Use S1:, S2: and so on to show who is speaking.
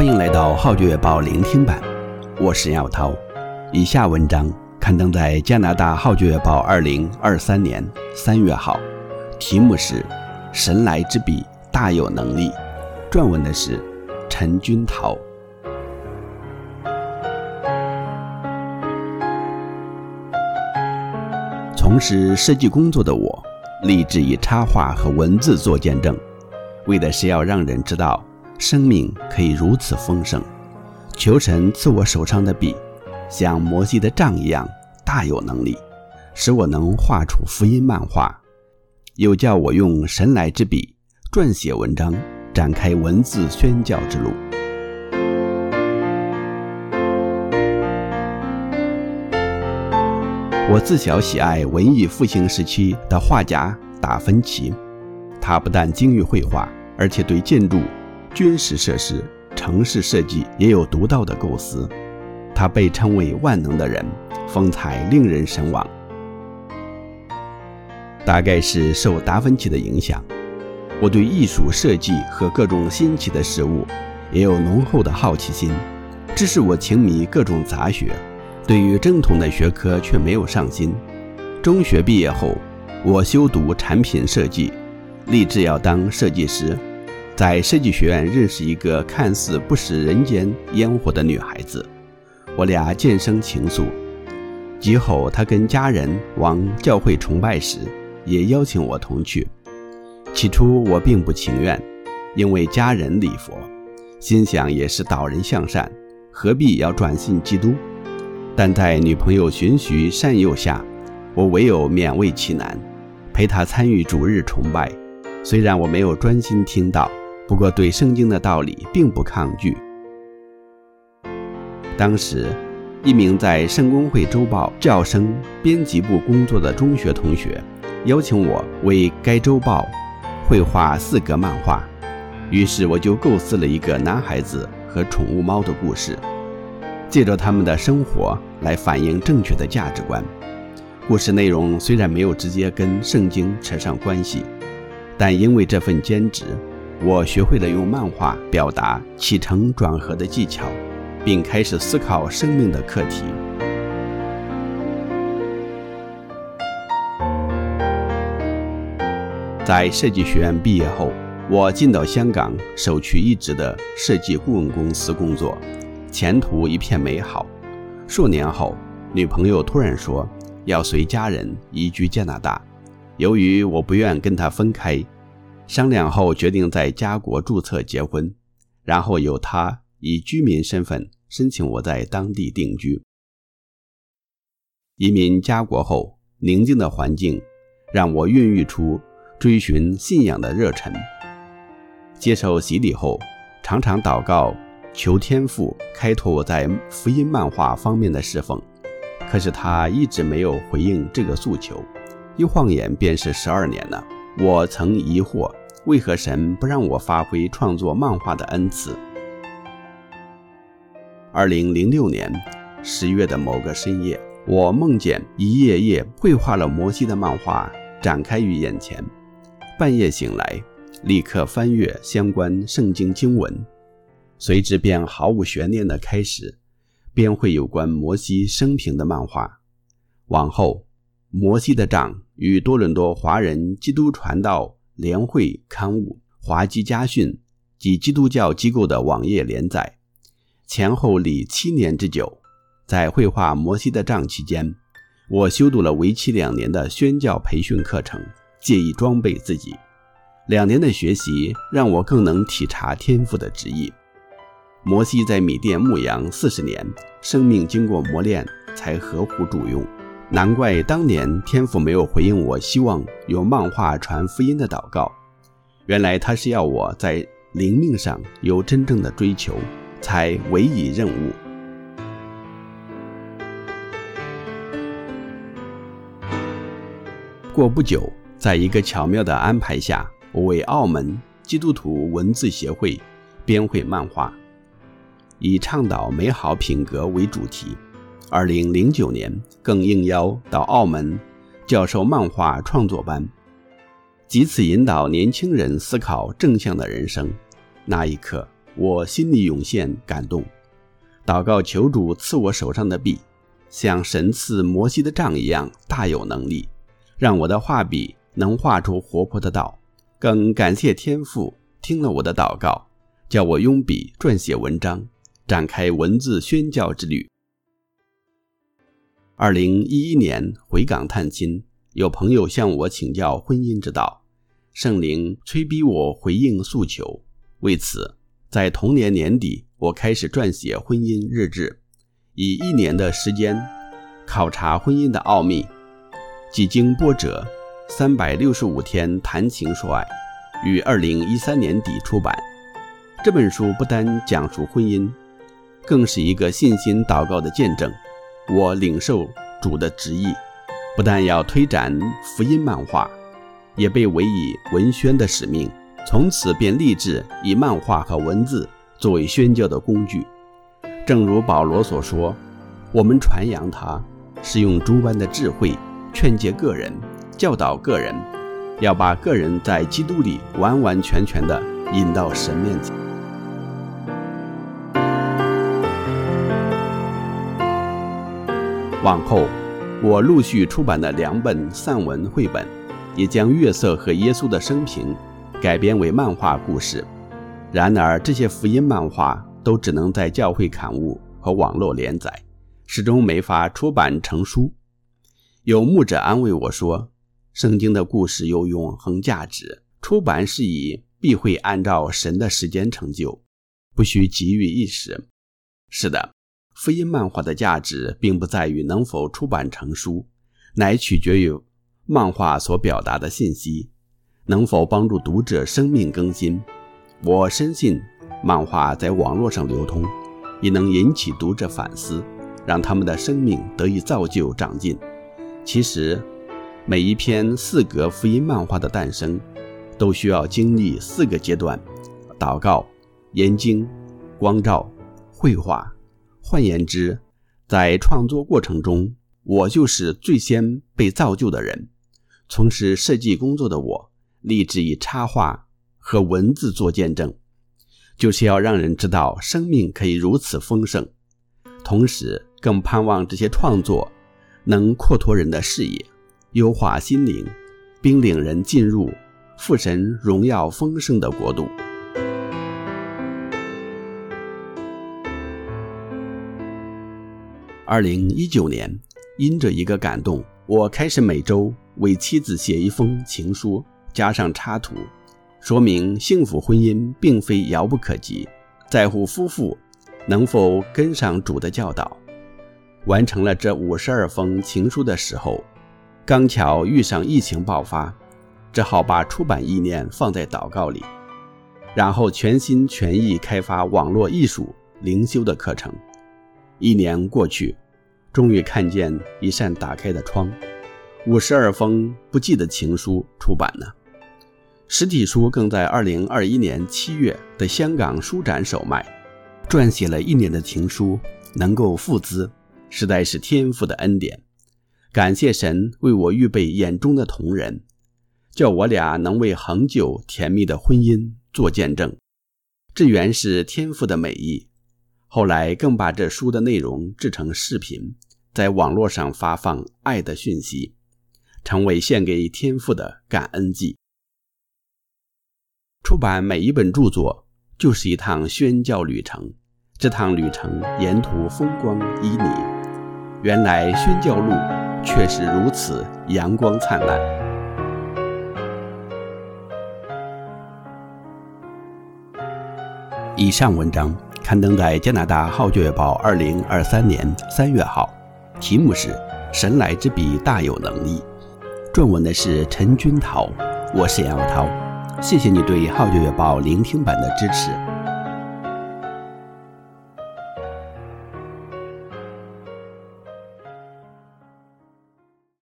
S1: 欢迎来到《号角月报》聆听版，我是杨涛。以下文章刊登在加拿大《号角月报》二零二三年三月号，题目是《神来之笔大有能力》，撰文的是陈君陶。从事设计工作的我，立志以插画和文字做见证，为的是要让人知道生命可以如此丰盛。求神赐我手上的笔，像摩西的杖一样大有能力，使我能画出福音漫画。又叫我用神来之笔撰写文章，展开文字宣教之路。我自小喜爱文艺复兴时期的画家达芬奇，他不但精于绘画，而且对建筑、军事设施、城市设计也有独到的构思。他被称为万能的人，风采令人神往。大概是受达芬奇的影响，我对艺术设计和各种新奇的事物也有浓厚的好奇心，致使我情迷各种杂学。对于正统的学科却没有上心。中学毕业后，我修读产品设计，立志要当设计师。在设计学院认识一个看似不食人间烟火的女孩子，我俩渐生情愫。及后，她跟家人往教会崇拜时，也邀请我同去。起初我并不情愿，因为家人礼佛，心想也是导人向善，何必要转信基督？但在女朋友循循善诱下，我唯有勉为其难，陪她参与主日崇拜。虽然我没有专心听到，不过对圣经的道理并不抗拒。当时，一名在圣公会周报教生编辑部工作的中学同学，邀请我为该周报绘画四格漫画。于是我就构思了一个男孩子和宠物猫的故事。借着他们的生活来反映正确的价值观。故事内容虽然没有直接跟圣经扯上关系，但因为这份兼职，我学会了用漫画表达起承转合的技巧，并开始思考生命的课题。在设计学院毕业后，我进到香港首屈一指的设计顾问公司工作。前途一片美好。数年后，女朋友突然说要随家人移居加拿大。由于我不愿跟她分开，商量后决定在家国注册结婚，然后由他以居民身份申请我在当地定居。移民家国后，宁静的环境让我孕育出追寻信仰的热忱。接受洗礼后，常常祷告。求天父开拓我在福音漫画方面的侍奉，可是他一直没有回应这个诉求。一晃眼便是十二年了。我曾疑惑，为何神不让我发挥创作漫画的恩赐？二零零六年十月的某个深夜，我梦见一页页绘画了摩西的漫画展开于眼前。半夜醒来，立刻翻阅相关圣经经文。随之便毫无悬念地开始编绘有关摩西生平的漫画。往后，摩西的杖与多伦多华人基督传道联会刊物、华基家训及基督教机构的网页连载，前后历七年之久。在绘画摩西的帐期间，我修读了为期两年的宣教培训课程，借以装备自己。两年的学习让我更能体察天赋的旨意。摩西在米甸牧羊四十年，生命经过磨练才合乎主用。难怪当年天父没有回应我希望用漫画传福音的祷告。原来他是要我在灵命上有真正的追求，才委以任务。过不久，在一个巧妙的安排下，我为澳门基督徒文字协会编绘漫画。以倡导美好品格为主题，二零零九年更应邀到澳门教授漫画创作班，借此引导年轻人思考正向的人生。那一刻，我心里涌现感动，祷告求主赐我手上的笔，像神赐摩西的杖一样大有能力，让我的画笔能画出活泼的道。更感谢天父听了我的祷告，叫我用笔撰写文章，展开文字宣教之旅。二零一一年回港探亲，有朋友向我请教婚姻之道，圣灵催逼我回应诉求。为此，在同年年底，我开始撰写婚姻日志，以一年的时间考察婚姻的奥秘，几经波折，三百六十五天谈情说爱，于二零一三年底出版。这本书不单讲述婚姻，更是一个信心祷告的见证。我领受主的旨意，不但要推展福音漫画，也被委以文宣的使命。从此便立志以漫画和文字作为宣教的工具。正如保罗所说：“我们传扬它，是用诸般的智慧劝诫个人，教导个人，要把个人在基督里完完全全地引到神面前。”往后，我陆续出版的两本散文绘本，也将月色和耶稣的生平改编为漫画故事。然而，这些福音漫画都只能在教会刊物和网络连载，始终没法出版成书。有牧者安慰我说：“圣经的故事有永恒价值，出版事宜必会按照神的时间成就，不需急于一时。”是的。福音漫画的价值，并不在于能否出版成书，乃取决于漫画所表达的信息能否帮助读者生命更新。我深信，漫画在网络上流通，也能引起读者反思，让他们的生命得以造就长进。其实，每一篇四格福音漫画的诞生，都需要经历四个阶段：祷告、研经、光照、绘画。换言之，在创作过程中，我就是最先被造就的人。从事设计工作的我，立志以插画和文字做见证，就是要让人知道生命可以如此丰盛。同时，更盼望这些创作能扩拓人的视野，优化心灵，并领人进入父神荣耀丰盛的国度。二零一九年，因着一个感动，我开始每周为妻子写一封情书，加上插图，说明幸福婚姻并非遥不可及，在乎夫妇能否跟上主的教导。完成了这五十二封情书的时候，刚巧遇上疫情爆发，只好把出版意念放在祷告里，然后全心全意开发网络艺术灵修的课程。一年过去，终于看见一扇打开的窗，五十二封不记的情书出版了。实体书更在二零二一年七月的香港书展首卖。撰写了一年的情书能够复资，实在是天赋的恩典。感谢神为我预备眼中的同人，叫我俩能为恒久甜蜜的婚姻做见证。这原是天赋的美意。后来更把这书的内容制成视频，在网络上发放爱的讯息，成为献给天父的感恩祭。出版每一本著作就是一趟宣教旅程，这趟旅程沿途风光旖旎。原来宣教路却是如此阳光灿烂。以上文章。刊登在加拿大《号角月报》二零二三年三月号，题目是《神来之笔大有能力》，撰文的是陈君陶，我是杨耀涛，谢谢你对《号角月报》聆听版的支持。